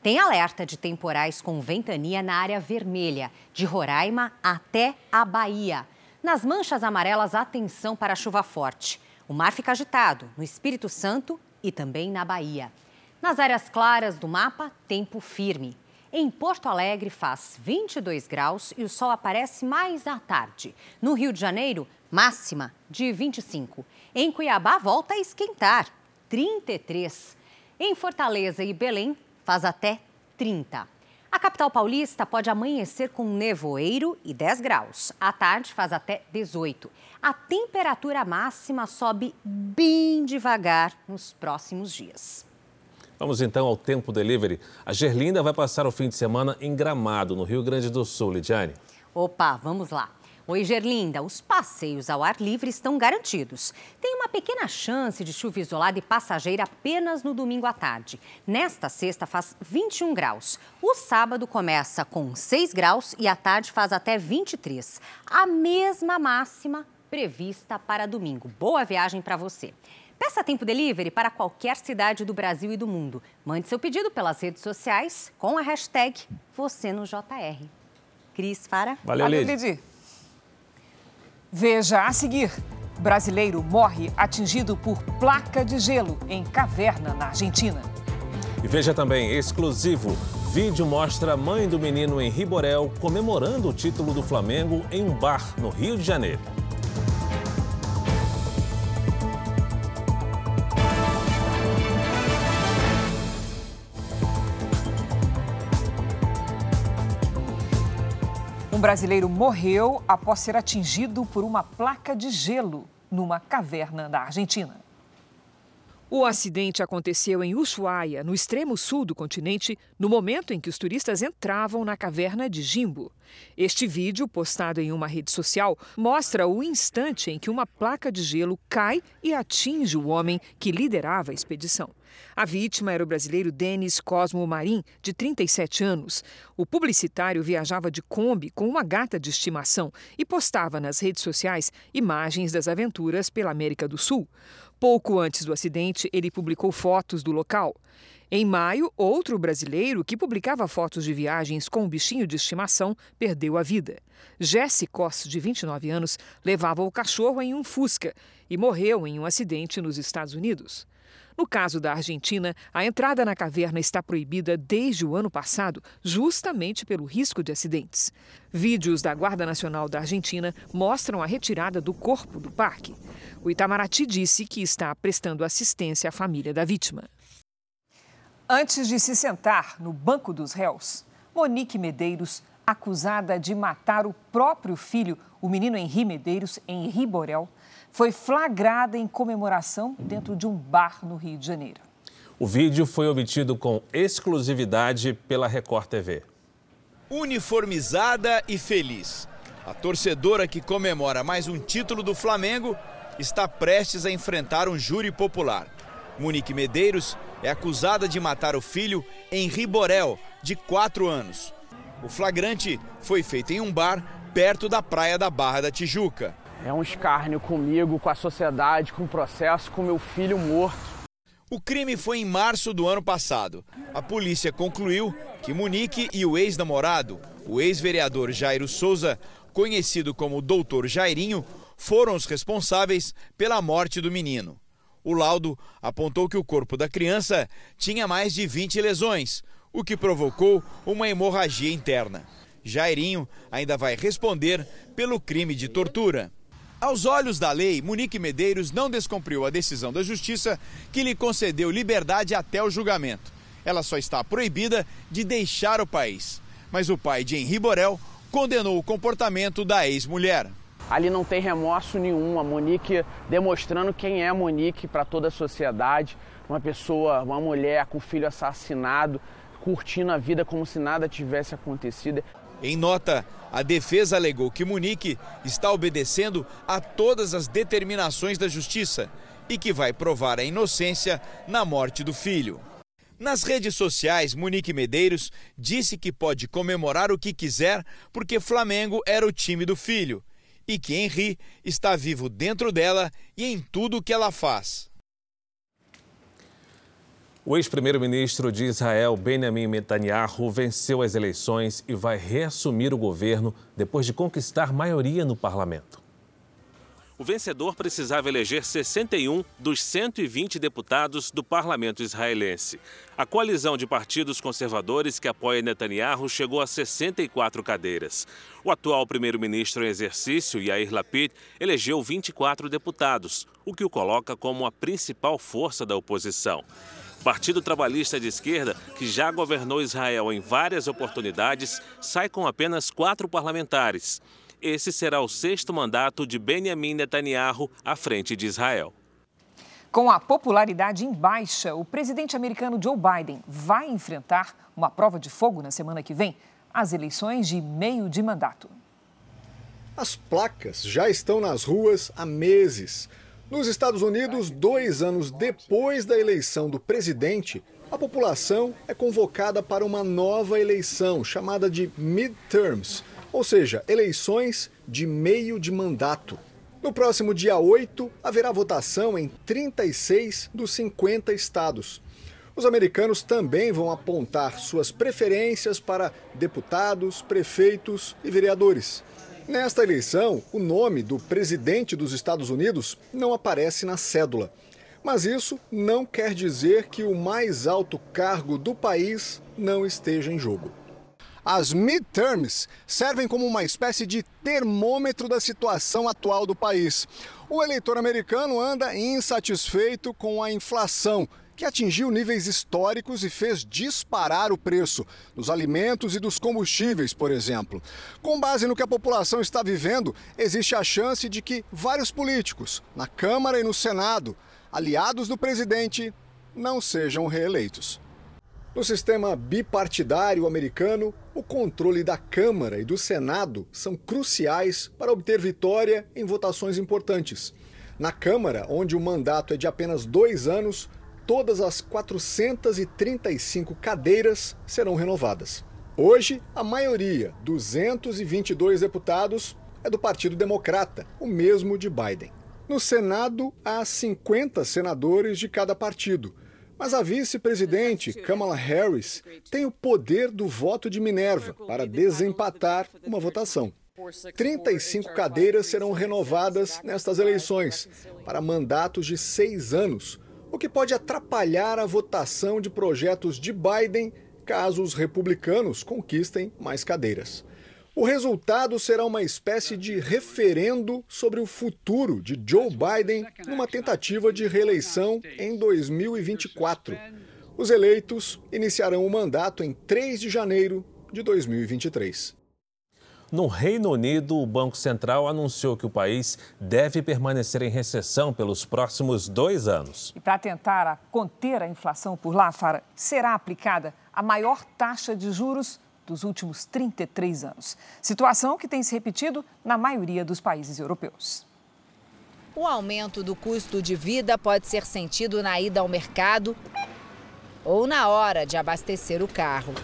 Tem alerta de temporais com ventania na área vermelha, de Roraima até a Bahia. Nas manchas amarelas, atenção para a chuva forte. O mar fica agitado no Espírito Santo e também na Bahia. Nas áreas claras do mapa, tempo firme. Em Porto Alegre faz 22 graus e o sol aparece mais à tarde. No Rio de Janeiro, máxima de 25. Em Cuiabá, volta a esquentar, 33. Em Fortaleza e Belém, faz até 30. A capital paulista pode amanhecer com nevoeiro e 10 graus. À tarde faz até 18. A temperatura máxima sobe bem devagar nos próximos dias. Vamos então ao tempo delivery. A Gerlinda vai passar o fim de semana em Gramado, no Rio Grande do Sul, Lidiane. Opa, vamos lá. Oi, Gerlinda, os passeios ao ar livre estão garantidos. Tem uma pequena chance de chuva isolada e passageira apenas no domingo à tarde. Nesta sexta faz 21 graus. O sábado começa com 6 graus e à tarde faz até 23. A mesma máxima prevista para domingo. Boa viagem para você. Peça tempo delivery para qualquer cidade do Brasil e do mundo. Mande seu pedido pelas redes sociais com a hashtag você no JR. Cris Fara. Valeu, Valeu. Veja a seguir. Brasileiro morre atingido por placa de gelo em caverna na Argentina. E veja também, exclusivo, vídeo mostra a mãe do menino em Riborel comemorando o título do Flamengo em um bar no Rio de Janeiro. Brasileiro morreu após ser atingido por uma placa de gelo numa caverna da Argentina. O acidente aconteceu em Ushuaia, no extremo sul do continente, no momento em que os turistas entravam na caverna de Jimbo. Este vídeo, postado em uma rede social, mostra o instante em que uma placa de gelo cai e atinge o homem que liderava a expedição. A vítima era o brasileiro Denis Cosmo Marim, de 37 anos. O publicitário viajava de Kombi com uma gata de estimação e postava nas redes sociais imagens das aventuras pela América do Sul. Pouco antes do acidente, ele publicou fotos do local. Em maio, outro brasileiro que publicava fotos de viagens com um bichinho de estimação perdeu a vida. Jesse Coss, de 29 anos, levava o cachorro em um Fusca e morreu em um acidente nos Estados Unidos. No caso da Argentina, a entrada na caverna está proibida desde o ano passado, justamente pelo risco de acidentes. Vídeos da Guarda Nacional da Argentina mostram a retirada do corpo do parque. O Itamaraty disse que está prestando assistência à família da vítima. Antes de se sentar no banco dos réus, Monique Medeiros, acusada de matar o próprio filho, o menino Henri Medeiros, em Riborel, foi flagrada em comemoração dentro de um bar no Rio de Janeiro. O vídeo foi obtido com exclusividade pela Record TV. Uniformizada e feliz. A torcedora que comemora mais um título do Flamengo está prestes a enfrentar um júri popular. Monique Medeiros é acusada de matar o filho Henri Borel, de 4 anos. O flagrante foi feito em um bar perto da praia da Barra da Tijuca. É um escárnio comigo, com a sociedade, com o processo, com meu filho morto. O crime foi em março do ano passado. A polícia concluiu que Monique e o ex-namorado, o ex-vereador Jairo Souza, conhecido como Doutor Jairinho, foram os responsáveis pela morte do menino. O laudo apontou que o corpo da criança tinha mais de 20 lesões, o que provocou uma hemorragia interna. Jairinho ainda vai responder pelo crime de tortura. Aos olhos da lei, Monique Medeiros não descumpriu a decisão da justiça que lhe concedeu liberdade até o julgamento. Ela só está proibida de deixar o país. Mas o pai de Henri Borel condenou o comportamento da ex-mulher. Ali não tem remorso nenhum. A Monique demonstrando quem é a Monique para toda a sociedade. Uma pessoa, uma mulher com filho assassinado, curtindo a vida como se nada tivesse acontecido. Em nota, a defesa alegou que Munique está obedecendo a todas as determinações da justiça e que vai provar a inocência na morte do filho. Nas redes sociais, Munique Medeiros disse que pode comemorar o que quiser porque Flamengo era o time do filho e que Henri está vivo dentro dela e em tudo o que ela faz. O ex-primeiro-ministro de Israel, Benjamin Netanyahu, venceu as eleições e vai reassumir o governo depois de conquistar maioria no parlamento. O vencedor precisava eleger 61 dos 120 deputados do parlamento israelense. A coalizão de partidos conservadores que apoia Netanyahu chegou a 64 cadeiras. O atual primeiro-ministro em exercício, Yair Lapid, elegeu 24 deputados, o que o coloca como a principal força da oposição. O Partido Trabalhista de Esquerda, que já governou Israel em várias oportunidades, sai com apenas quatro parlamentares esse será o sexto mandato de Benjamin Netanyahu à frente de Israel. Com a popularidade em baixa, o presidente americano Joe Biden vai enfrentar uma prova de fogo na semana que vem as eleições de meio de mandato. As placas já estão nas ruas há meses. Nos Estados Unidos, dois anos depois da eleição do presidente, a população é convocada para uma nova eleição chamada de midterms ou seja, eleições de meio de mandato. No próximo dia 8, haverá votação em 36 dos 50 estados. Os americanos também vão apontar suas preferências para deputados, prefeitos e vereadores. Nesta eleição, o nome do presidente dos Estados Unidos não aparece na cédula. Mas isso não quer dizer que o mais alto cargo do país não esteja em jogo. As midterms servem como uma espécie de termômetro da situação atual do país. O eleitor americano anda insatisfeito com a inflação, que atingiu níveis históricos e fez disparar o preço dos alimentos e dos combustíveis, por exemplo. Com base no que a população está vivendo, existe a chance de que vários políticos, na Câmara e no Senado, aliados do presidente, não sejam reeleitos. No sistema bipartidário americano, o controle da Câmara e do Senado são cruciais para obter vitória em votações importantes. Na Câmara, onde o mandato é de apenas dois anos, todas as 435 cadeiras serão renovadas. Hoje, a maioria, 222 deputados, é do Partido Democrata, o mesmo de Biden. No Senado, há 50 senadores de cada partido mas a vice-presidente, Kamala Harris, tem o poder do voto de Minerva para desempatar uma votação. 35 cadeiras serão renovadas nestas eleições, para mandatos de seis anos, o que pode atrapalhar a votação de projetos de Biden caso os republicanos conquistem mais cadeiras. O resultado será uma espécie de referendo sobre o futuro de Joe Biden numa tentativa de reeleição em 2024. Os eleitos iniciarão o mandato em 3 de janeiro de 2023. No Reino Unido, o Banco Central anunciou que o país deve permanecer em recessão pelos próximos dois anos. E para tentar conter a inflação por lá, Fara, será aplicada a maior taxa de juros dos últimos 33 anos. Situação que tem se repetido na maioria dos países europeus. O aumento do custo de vida pode ser sentido na ida ao mercado ou na hora de abastecer o carro.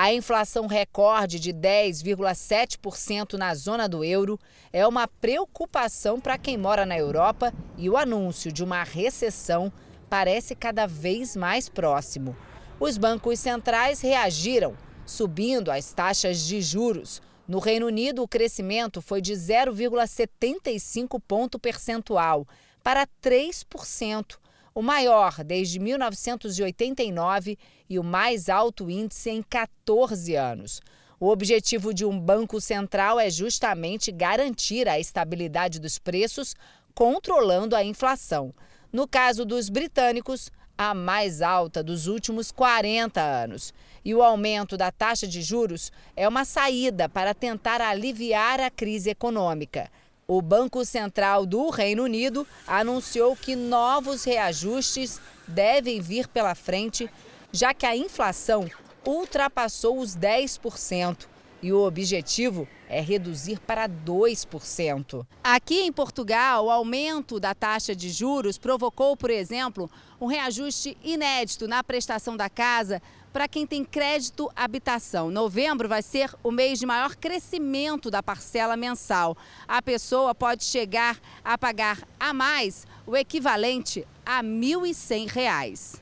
A inflação recorde de 10,7% na zona do euro é uma preocupação para quem mora na Europa e o anúncio de uma recessão parece cada vez mais próximo. Os bancos centrais reagiram, subindo as taxas de juros. No Reino Unido, o crescimento foi de 0,75 ponto percentual para 3%, o maior desde 1989 e o mais alto índice em 14 anos. O objetivo de um banco central é justamente garantir a estabilidade dos preços, controlando a inflação. No caso dos britânicos, a mais alta dos últimos 40 anos. E o aumento da taxa de juros é uma saída para tentar aliviar a crise econômica. O Banco Central do Reino Unido anunciou que novos reajustes devem vir pela frente, já que a inflação ultrapassou os 10% e o objetivo é reduzir para 2%. Aqui em Portugal, o aumento da taxa de juros provocou, por exemplo, um reajuste inédito na prestação da casa para quem tem crédito habitação. Novembro vai ser o mês de maior crescimento da parcela mensal. A pessoa pode chegar a pagar a mais o equivalente a R$ 1.100.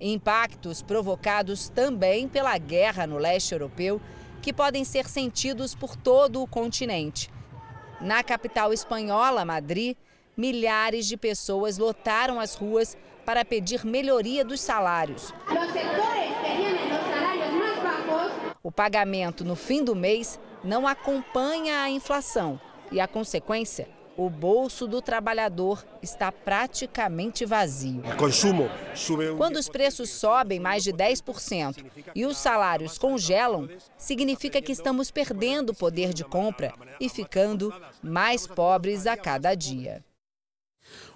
Impactos provocados também pela guerra no leste europeu que podem ser sentidos por todo o continente. Na capital espanhola, Madrid, milhares de pessoas lotaram as ruas para pedir melhoria dos salários. O pagamento no fim do mês não acompanha a inflação e a consequência o bolso do trabalhador está praticamente vazio. Quando os preços sobem mais de 10% e os salários congelam, significa que estamos perdendo poder de compra e ficando mais pobres a cada dia.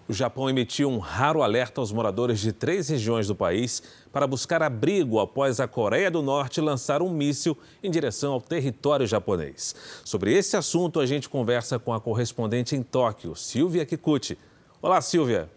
O Japão emitiu um raro alerta aos moradores de três regiões do país para buscar abrigo após a Coreia do Norte lançar um míssil em direção ao território japonês. Sobre esse assunto, a gente conversa com a correspondente em Tóquio, Silvia Kikuchi. Olá, Silvia.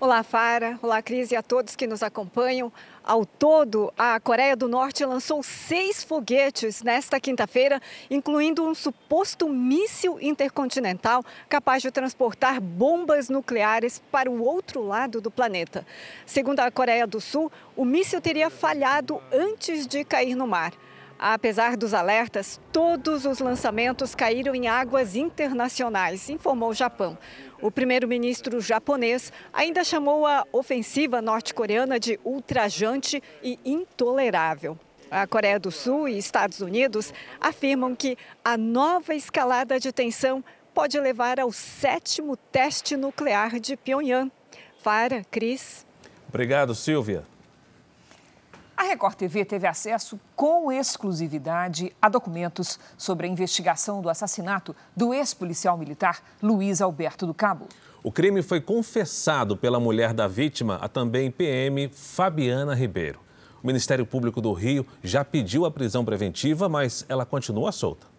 Olá, Fara. Olá, Cris e a todos que nos acompanham. Ao todo, a Coreia do Norte lançou seis foguetes nesta quinta-feira, incluindo um suposto míssil intercontinental capaz de transportar bombas nucleares para o outro lado do planeta. Segundo a Coreia do Sul, o míssil teria falhado antes de cair no mar. Apesar dos alertas, todos os lançamentos caíram em águas internacionais, informou o Japão. O primeiro-ministro japonês ainda chamou a ofensiva norte-coreana de ultrajante e intolerável. A Coreia do Sul e Estados Unidos afirmam que a nova escalada de tensão pode levar ao sétimo teste nuclear de Pyongyang. Fara, Cris. Obrigado, Silvia. A Record TV teve acesso com exclusividade a documentos sobre a investigação do assassinato do ex-policial militar Luiz Alberto do Cabo. O crime foi confessado pela mulher da vítima, a também PM Fabiana Ribeiro. O Ministério Público do Rio já pediu a prisão preventiva, mas ela continua solta.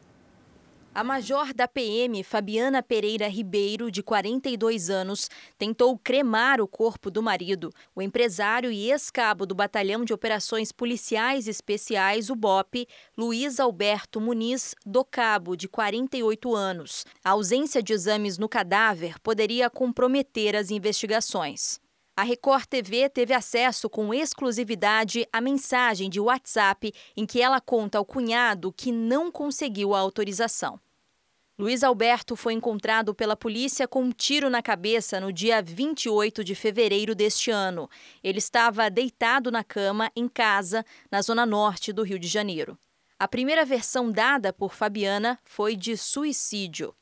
A major da PM, Fabiana Pereira Ribeiro, de 42 anos, tentou cremar o corpo do marido, o empresário e ex-cabo do Batalhão de Operações Policiais Especiais, o BOP, Luiz Alberto Muniz do Cabo, de 48 anos. A ausência de exames no cadáver poderia comprometer as investigações. A Record TV teve acesso com exclusividade à mensagem de WhatsApp em que ela conta ao cunhado que não conseguiu a autorização. Luiz Alberto foi encontrado pela polícia com um tiro na cabeça no dia 28 de fevereiro deste ano. Ele estava deitado na cama em casa, na zona norte do Rio de Janeiro. A primeira versão dada por Fabiana foi de suicídio.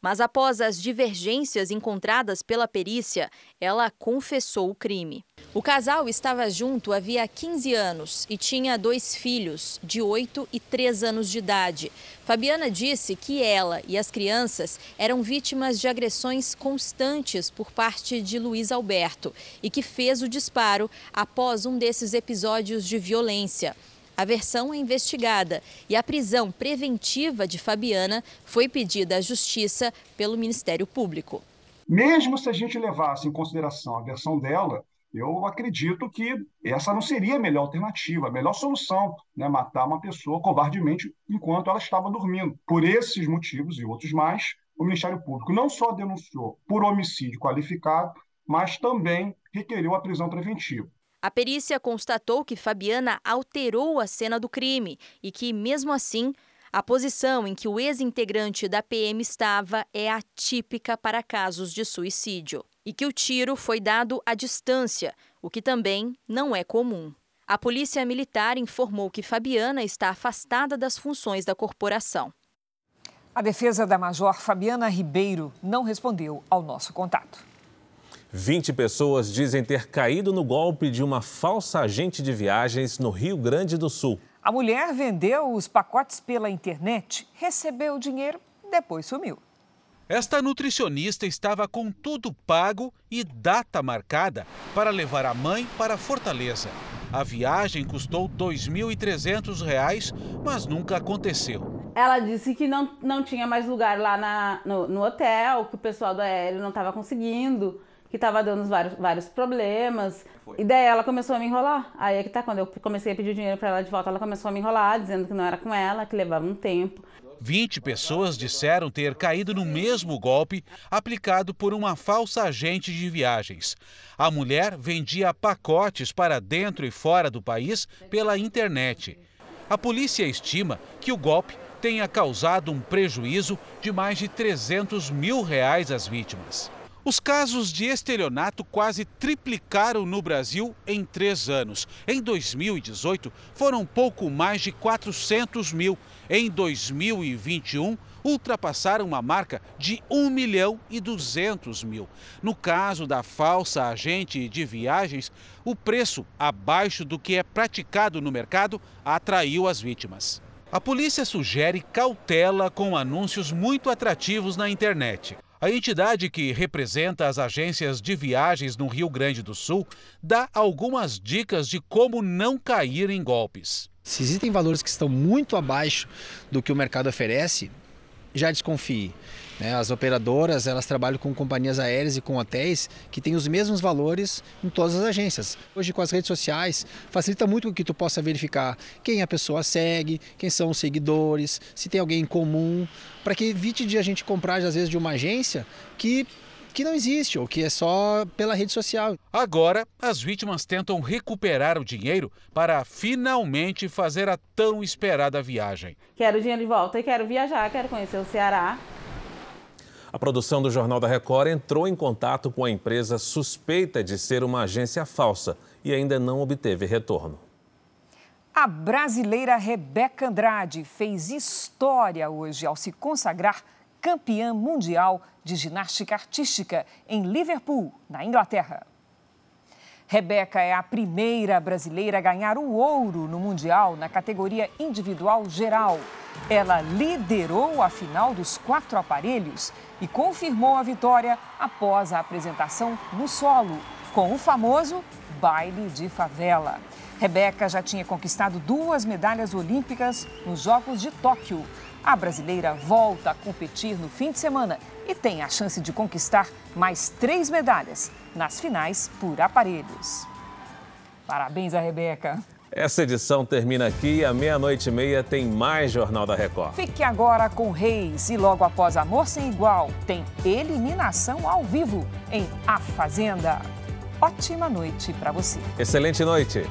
Mas após as divergências encontradas pela perícia, ela confessou o crime. O casal estava junto havia 15 anos e tinha dois filhos, de 8 e 3 anos de idade. Fabiana disse que ela e as crianças eram vítimas de agressões constantes por parte de Luiz Alberto e que fez o disparo após um desses episódios de violência. A versão é investigada e a prisão preventiva de Fabiana foi pedida à Justiça pelo Ministério Público. Mesmo se a gente levasse em consideração a versão dela, eu acredito que essa não seria a melhor alternativa, a melhor solução, né? matar uma pessoa covardemente enquanto ela estava dormindo. Por esses motivos e outros mais, o Ministério Público não só denunciou por homicídio qualificado, mas também requereu a prisão preventiva. A perícia constatou que Fabiana alterou a cena do crime e que, mesmo assim, a posição em que o ex-integrante da PM estava é atípica para casos de suicídio e que o tiro foi dado à distância, o que também não é comum. A Polícia Militar informou que Fabiana está afastada das funções da corporação. A defesa da Major Fabiana Ribeiro não respondeu ao nosso contato. 20 pessoas dizem ter caído no golpe de uma falsa agente de viagens no Rio Grande do Sul. A mulher vendeu os pacotes pela internet, recebeu o dinheiro, depois sumiu. Esta nutricionista estava com tudo pago e data marcada para levar a mãe para Fortaleza. A viagem custou R$ 2.300, mas nunca aconteceu. Ela disse que não, não tinha mais lugar lá na, no, no hotel, que o pessoal do aéreo não estava conseguindo que estava dando vários, vários problemas. Foi. E daí ela começou a me enrolar. Aí é que tá, quando eu comecei a pedir dinheiro para ela de volta, ela começou a me enrolar, dizendo que não era com ela, que levava um tempo. 20 pessoas disseram ter caído no mesmo golpe aplicado por uma falsa agente de viagens. A mulher vendia pacotes para dentro e fora do país pela internet. A polícia estima que o golpe tenha causado um prejuízo de mais de 300 mil reais às vítimas. Os casos de estelionato quase triplicaram no Brasil em três anos. Em 2018, foram pouco mais de 400 mil. Em 2021, ultrapassaram uma marca de 1 milhão e 200 mil. No caso da falsa agente de viagens, o preço abaixo do que é praticado no mercado atraiu as vítimas. A polícia sugere cautela com anúncios muito atrativos na internet. A entidade que representa as agências de viagens no Rio Grande do Sul dá algumas dicas de como não cair em golpes. Se existem valores que estão muito abaixo do que o mercado oferece, já desconfie. Né? As operadoras elas trabalham com companhias aéreas e com hotéis que têm os mesmos valores em todas as agências. Hoje com as redes sociais facilita muito que tu possa verificar quem a pessoa segue, quem são os seguidores, se tem alguém em comum, para que evite de a gente comprar às vezes de uma agência que que não existe ou que é só pela rede social. Agora, as vítimas tentam recuperar o dinheiro para finalmente fazer a tão esperada viagem. Quero o dinheiro de volta e quero viajar, quero conhecer o Ceará. A produção do Jornal da Record entrou em contato com a empresa suspeita de ser uma agência falsa e ainda não obteve retorno. A brasileira Rebeca Andrade fez história hoje ao se consagrar campeã mundial de ginástica artística em Liverpool, na Inglaterra. Rebeca é a primeira brasileira a ganhar o ouro no Mundial na categoria individual geral. Ela liderou a final dos quatro aparelhos e confirmou a vitória após a apresentação no solo, com o famoso baile de favela. Rebeca já tinha conquistado duas medalhas olímpicas nos Jogos de Tóquio. A brasileira volta a competir no fim de semana e tem a chance de conquistar mais três medalhas nas finais por aparelhos. Parabéns a Rebeca. Essa edição termina aqui. À meia-noite e meia tem mais Jornal da Record. Fique agora com Reis e logo após Amor Sem Igual tem eliminação ao vivo em A Fazenda. Ótima noite para você. Excelente noite.